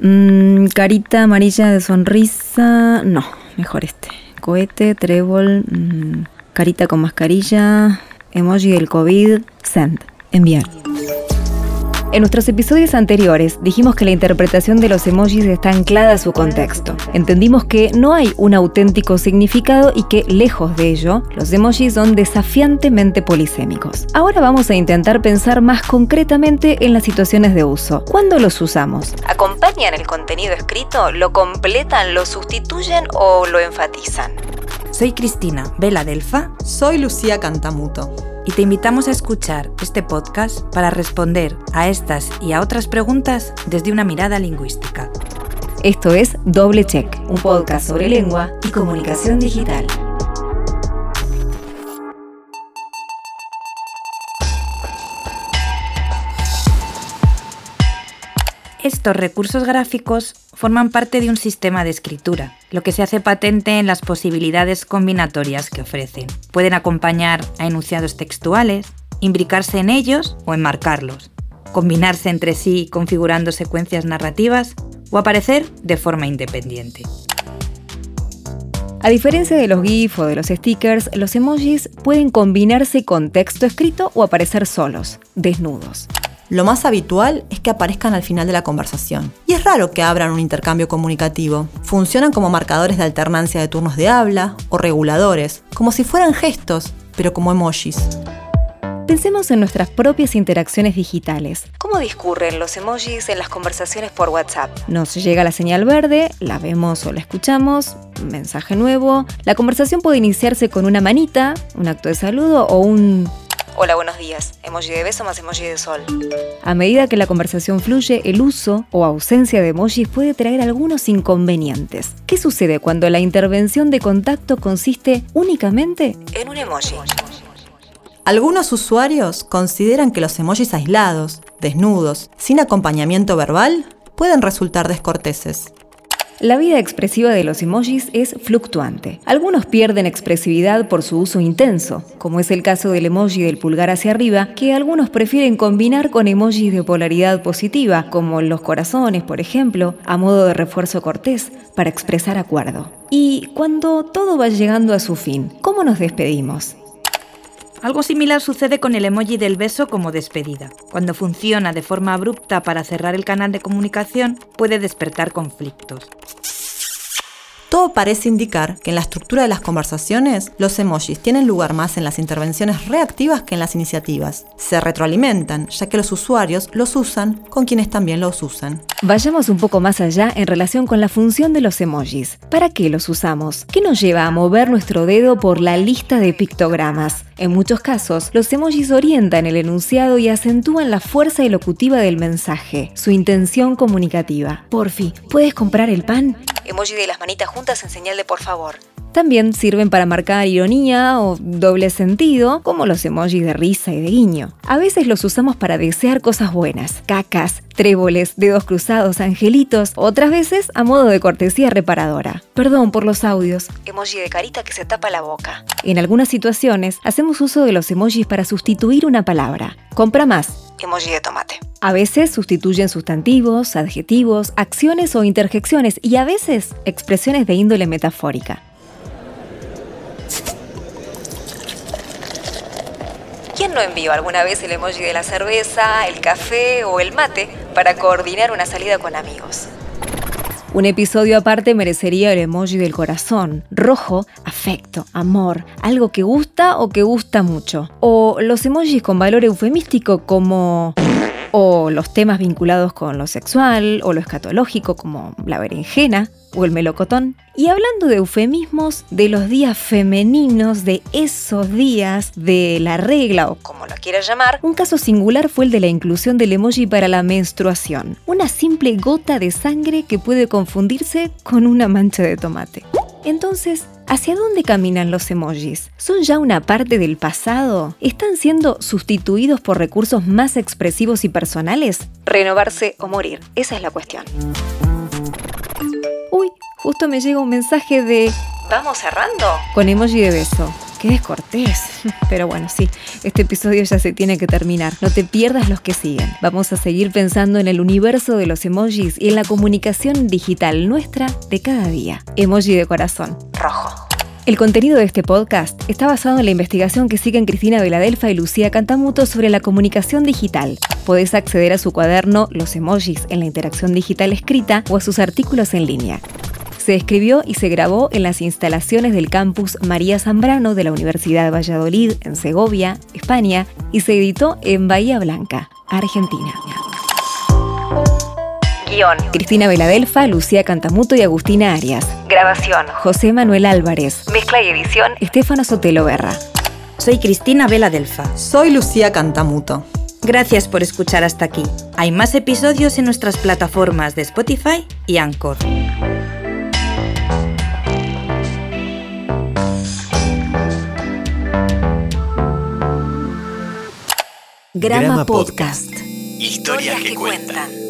Mm, carita amarilla de sonrisa. No, mejor este. Cohete, trébol, mm, carita con mascarilla, emoji del COVID, send, enviar. En nuestros episodios anteriores dijimos que la interpretación de los emojis está anclada a su contexto. Entendimos que no hay un auténtico significado y que, lejos de ello, los emojis son desafiantemente polisémicos. Ahora vamos a intentar pensar más concretamente en las situaciones de uso. ¿Cuándo los usamos? ¿Acompañan el contenido escrito? ¿Lo completan? ¿Lo sustituyen o lo enfatizan? Soy Cristina, Vela Delfa. Soy Lucía Cantamuto y te invitamos a escuchar este podcast para responder a estas y a otras preguntas desde una mirada lingüística. Esto es Doble Check, un podcast sobre lengua y comunicación digital. Estos recursos gráficos forman parte de un sistema de escritura, lo que se hace patente en las posibilidades combinatorias que ofrecen. Pueden acompañar a enunciados textuales, imbricarse en ellos o enmarcarlos, combinarse entre sí configurando secuencias narrativas o aparecer de forma independiente. A diferencia de los GIF o de los stickers, los emojis pueden combinarse con texto escrito o aparecer solos, desnudos. Lo más habitual es que aparezcan al final de la conversación. Y es raro que abran un intercambio comunicativo. Funcionan como marcadores de alternancia de turnos de habla o reguladores, como si fueran gestos, pero como emojis. Pensemos en nuestras propias interacciones digitales. ¿Cómo discurren los emojis en las conversaciones por WhatsApp? Nos llega la señal verde, la vemos o la escuchamos, mensaje nuevo. La conversación puede iniciarse con una manita, un acto de saludo o un Hola, buenos días. Emoji de beso más emoji de sol. A medida que la conversación fluye, el uso o ausencia de emojis puede traer algunos inconvenientes. ¿Qué sucede cuando la intervención de contacto consiste únicamente en un emoji? Algunos usuarios consideran que los emojis aislados, desnudos, sin acompañamiento verbal, pueden resultar descorteses. La vida expresiva de los emojis es fluctuante. Algunos pierden expresividad por su uso intenso, como es el caso del emoji del pulgar hacia arriba, que algunos prefieren combinar con emojis de polaridad positiva, como los corazones, por ejemplo, a modo de refuerzo cortés, para expresar acuerdo. Y cuando todo va llegando a su fin, ¿cómo nos despedimos? Algo similar sucede con el emoji del beso como despedida. Cuando funciona de forma abrupta para cerrar el canal de comunicación, puede despertar conflictos. Todo parece indicar que en la estructura de las conversaciones, los emojis tienen lugar más en las intervenciones reactivas que en las iniciativas. Se retroalimentan, ya que los usuarios los usan con quienes también los usan. Vayamos un poco más allá en relación con la función de los emojis. ¿Para qué los usamos? ¿Qué nos lleva a mover nuestro dedo por la lista de pictogramas? En muchos casos, los emojis orientan el enunciado y acentúan la fuerza elocutiva del mensaje, su intención comunicativa. Porfi, ¿puedes comprar el pan? Emoji de las manitas juntas en señal de por favor. También sirven para marcar ironía o doble sentido, como los emojis de risa y de guiño. A veces los usamos para desear cosas buenas, cacas, tréboles, dedos cruzados, angelitos, otras veces a modo de cortesía reparadora. Perdón por los audios. Emoji de carita que se tapa la boca. En algunas situaciones hacemos uso de los emojis para sustituir una palabra. Compra más. Emoji de tomate. A veces sustituyen sustantivos, adjetivos, acciones o interjecciones y a veces expresiones de índole metafórica. ¿Quién no envió alguna vez el emoji de la cerveza, el café o el mate para coordinar una salida con amigos? Un episodio aparte merecería el emoji del corazón, rojo, afecto, amor, algo que gusta o que gusta mucho. O los emojis con valor eufemístico como o los temas vinculados con lo sexual o lo escatológico como la berenjena o el melocotón. Y hablando de eufemismos, de los días femeninos, de esos días de la regla o como lo quieras llamar, un caso singular fue el de la inclusión del emoji para la menstruación, una simple gota de sangre que puede confundirse con una mancha de tomate. Entonces, ¿hacia dónde caminan los emojis? ¿Son ya una parte del pasado? ¿Están siendo sustituidos por recursos más expresivos y personales? Renovarse o morir, esa es la cuestión. Uy, justo me llega un mensaje de... ¿Vamos cerrando? Con emoji de beso. Qué descortés. Pero bueno, sí, este episodio ya se tiene que terminar. No te pierdas los que siguen. Vamos a seguir pensando en el universo de los emojis y en la comunicación digital nuestra de cada día. Emoji de corazón. Rojo. El contenido de este podcast está basado en la investigación que siguen Cristina Veladelfa y Lucía Cantamuto sobre la comunicación digital. Podés acceder a su cuaderno Los emojis en la interacción digital escrita o a sus artículos en línea. Se escribió y se grabó en las instalaciones del campus María Zambrano de la Universidad de Valladolid, en Segovia, España, y se editó en Bahía Blanca, Argentina. Guión. Cristina Veladelfa, Lucía Cantamuto y Agustina Arias. Grabación. José Manuel Álvarez. Mezcla y edición. Estefano Sotelo Berra. Soy Cristina Veladelfa. Soy Lucía Cantamuto. Gracias por escuchar hasta aquí. Hay más episodios en nuestras plataformas de Spotify y Anchor. Grama, Podcast. Historias que, cuentan.